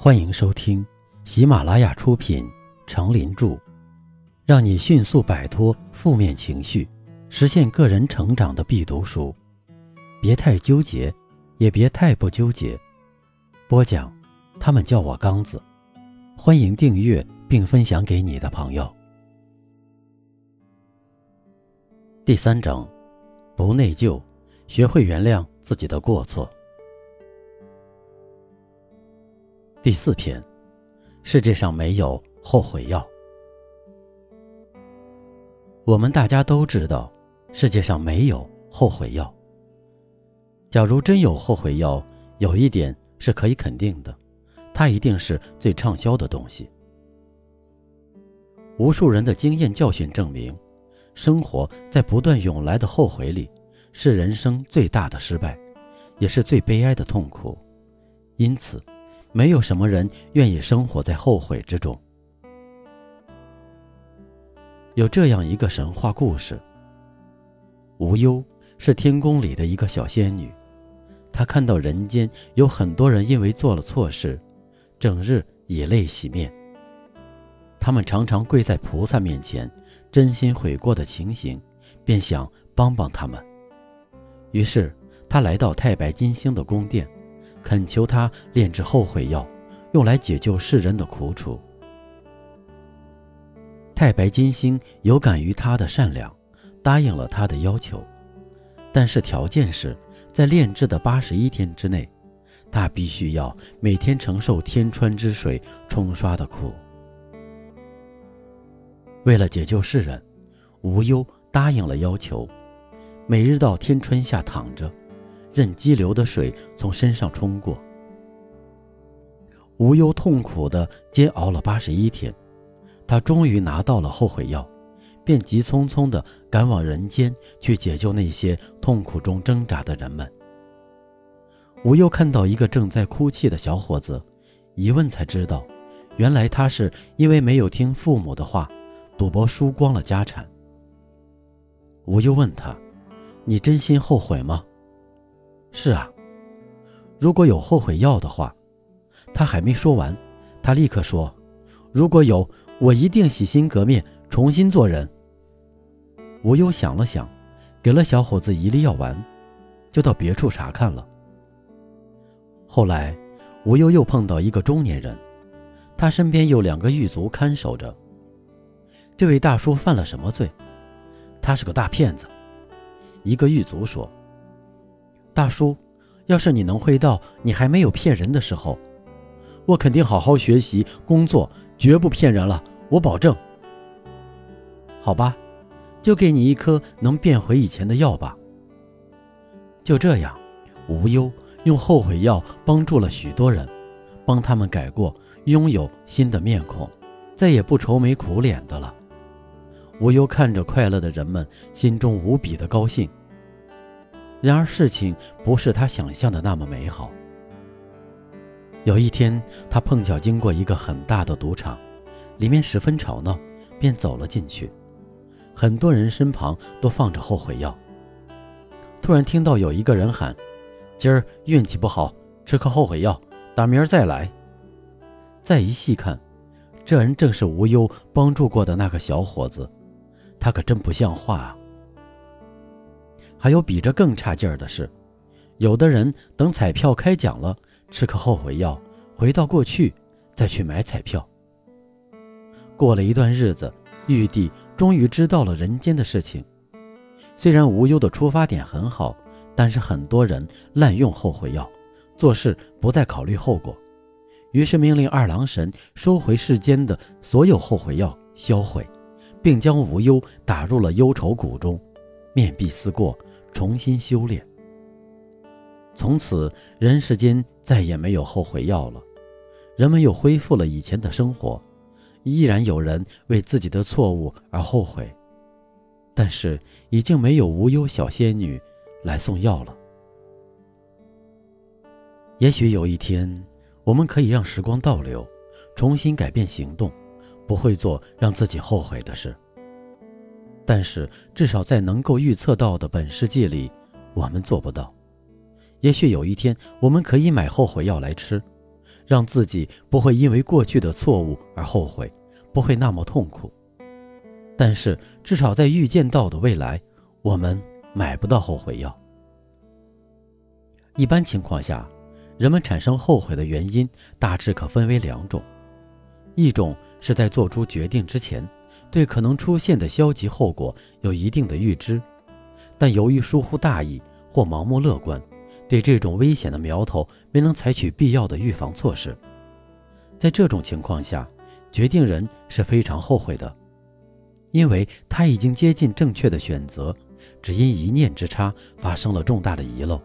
欢迎收听喜马拉雅出品《成林著》，让你迅速摆脱负面情绪，实现个人成长的必读书。别太纠结，也别太不纠结。播讲，他们叫我刚子。欢迎订阅并分享给你的朋友。第三章，不内疚，学会原谅自己的过错。第四篇，世界上没有后悔药。我们大家都知道，世界上没有后悔药。假如真有后悔药，有一点是可以肯定的，它一定是最畅销的东西。无数人的经验教训证明，生活在不断涌来的后悔里，是人生最大的失败，也是最悲哀的痛苦。因此。没有什么人愿意生活在后悔之中。有这样一个神话故事：无忧是天宫里的一个小仙女，她看到人间有很多人因为做了错事，整日以泪洗面。他们常常跪在菩萨面前，真心悔过的情形，便想帮帮他们。于是，她来到太白金星的宫殿。恳求他炼制后悔药，用来解救世人的苦楚。太白金星有感于他的善良，答应了他的要求，但是条件是在炼制的八十一天之内，他必须要每天承受天川之水冲刷的苦。为了解救世人，无忧答应了要求，每日到天川下躺着。任激流的水从身上冲过，无忧痛苦的煎熬了八十一天，他终于拿到了后悔药，便急匆匆的赶往人间去解救那些痛苦中挣扎的人们。无忧看到一个正在哭泣的小伙子，一问才知道，原来他是因为没有听父母的话，赌博输光了家产。无忧问他：“你真心后悔吗？”是啊，如果有后悔药的话，他还没说完，他立刻说：“如果有，我一定洗心革面，重新做人。”无忧想了想，给了小伙子一粒药丸，就到别处查看了。后来，无忧又碰到一个中年人，他身边有两个狱卒看守着。这位大叔犯了什么罪？他是个大骗子。一个狱卒说。大叔，要是你能回到你还没有骗人的时候，我肯定好好学习工作，绝不骗人了，我保证。好吧，就给你一颗能变回以前的药吧。就这样，无忧用后悔药帮助了许多人，帮他们改过，拥有新的面孔，再也不愁眉苦脸的了。无忧看着快乐的人们，心中无比的高兴。然而，事情不是他想象的那么美好。有一天，他碰巧经过一个很大的赌场，里面十分吵闹，便走了进去。很多人身旁都放着后悔药。突然听到有一个人喊：“今儿运气不好，吃颗后悔药，打明儿再来。”再一细看，这人正是无忧帮助过的那个小伙子，他可真不像话啊！还有比这更差劲儿的事，有的人等彩票开奖了，吃颗后悔药，回到过去，再去买彩票。过了一段日子，玉帝终于知道了人间的事情。虽然无忧的出发点很好，但是很多人滥用后悔药，做事不再考虑后果，于是命令二郎神收回世间的所有后悔药，销毁，并将无忧打入了忧愁谷中，面壁思过。重新修炼，从此人世间再也没有后悔药了，人们又恢复了以前的生活，依然有人为自己的错误而后悔，但是已经没有无忧小仙女来送药了。也许有一天，我们可以让时光倒流，重新改变行动，不会做让自己后悔的事。但是，至少在能够预测到的本世纪里，我们做不到。也许有一天，我们可以买后悔药来吃，让自己不会因为过去的错误而后悔，不会那么痛苦。但是，至少在预见到的未来，我们买不到后悔药。一般情况下，人们产生后悔的原因大致可分为两种：一种是在做出决定之前，对可能出现的消极后果有一定的预知，但由于疏忽大意或盲目乐观，对这种危险的苗头没能采取必要的预防措施。在这种情况下，决定人是非常后悔的。因为他已经接近正确的选择，只因一念之差发生了重大的遗漏。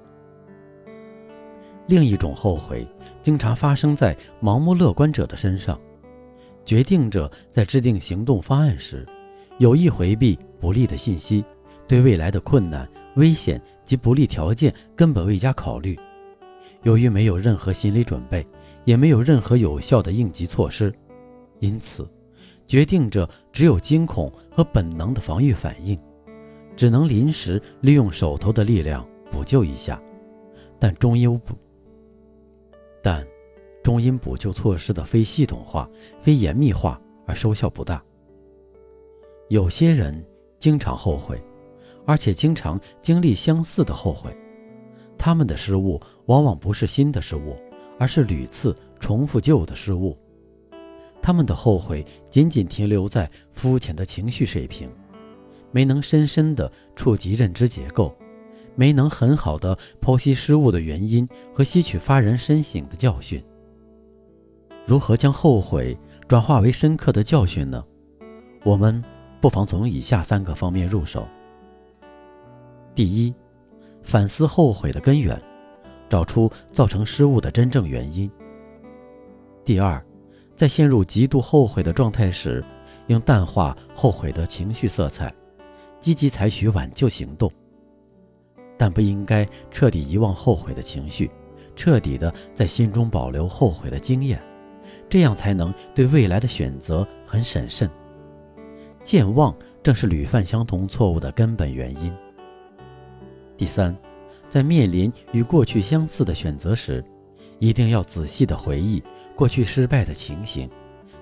另一种后悔经常发生在盲目乐观者的身上，决定者在制定行动方案时，有意回避不利的信息，对未来的困难、危险及不利条件根本未加考虑。由于没有任何心理准备，也没有任何有效的应急措施，因此。决定者只有惊恐和本能的防御反应，只能临时利用手头的力量补救一下，但终因补，但终因补救措施的非系统化、非严密化而收效不大。有些人经常后悔，而且经常经历相似的后悔，他们的失误往往不是新的失误，而是屡次重复旧的失误。他们的后悔仅仅停留在肤浅的情绪水平，没能深深地触及认知结构，没能很好地剖析失误的原因和吸取发人深省的教训。如何将后悔转化为深刻的教训呢？我们不妨从以下三个方面入手。第一，反思后悔的根源，找出造成失误的真正原因。第二。在陷入极度后悔的状态时，应淡化后悔的情绪色彩，积极采取挽救行动。但不应该彻底遗忘后悔的情绪，彻底的在心中保留后悔的经验，这样才能对未来的选择很审慎。健忘正是屡犯相同错误的根本原因。第三，在面临与过去相似的选择时，一定要仔细的回忆过去失败的情形，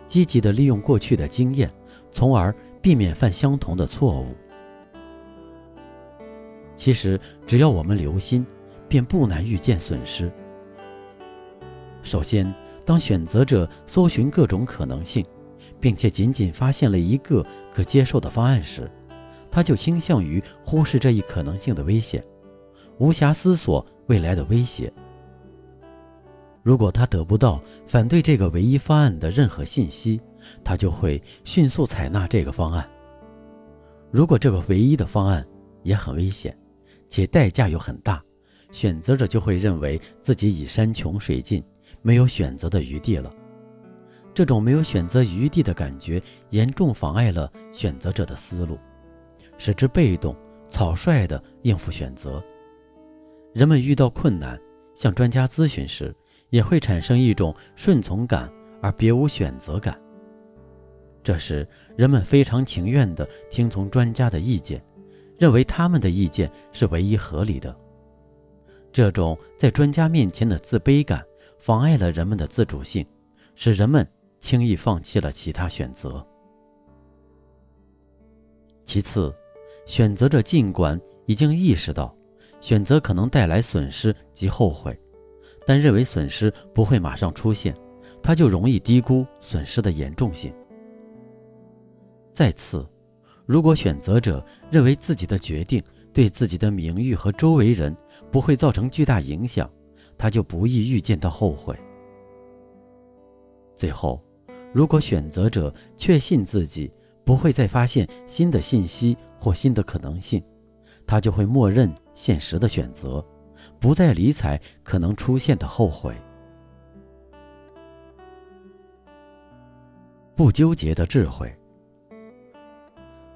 积极的利用过去的经验，从而避免犯相同的错误。其实，只要我们留心，便不难预见损失。首先，当选择者搜寻各种可能性，并且仅仅发现了一个可接受的方案时，他就倾向于忽视这一可能性的危险，无暇思索未来的威胁。如果他得不到反对这个唯一方案的任何信息，他就会迅速采纳这个方案。如果这个唯一的方案也很危险，且代价又很大，选择者就会认为自己已山穷水尽，没有选择的余地了。这种没有选择余地的感觉，严重妨碍了选择者的思路，使之被动、草率地应付选择。人们遇到困难，向专家咨询时，也会产生一种顺从感，而别无选择感。这时，人们非常情愿地听从专家的意见，认为他们的意见是唯一合理的。这种在专家面前的自卑感，妨碍了人们的自主性，使人们轻易放弃了其他选择。其次，选择者尽管已经意识到选择可能带来损失及后悔。但认为损失不会马上出现，他就容易低估损失的严重性。再次，如果选择者认为自己的决定对自己的名誉和周围人不会造成巨大影响，他就不易预见到后悔。最后，如果选择者确信自己不会再发现新的信息或新的可能性，他就会默认现实的选择。不再理睬可能出现的后悔，不纠结的智慧。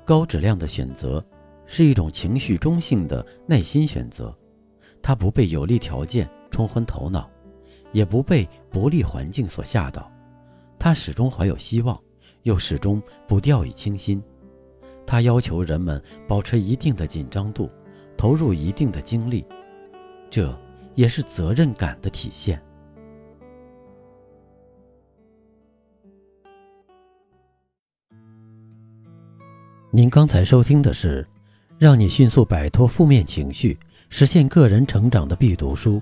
高质量的选择是一种情绪中性的耐心选择，它不被有利条件冲昏头脑也不被不利环境所吓倒他始终怀有希望又始终不掉以轻心他要求人们保持一定的紧张度投入一定的精力这也是责任感的体现。您刚才收听的是让你迅速摆脱负面情绪实现个人成长的必读书。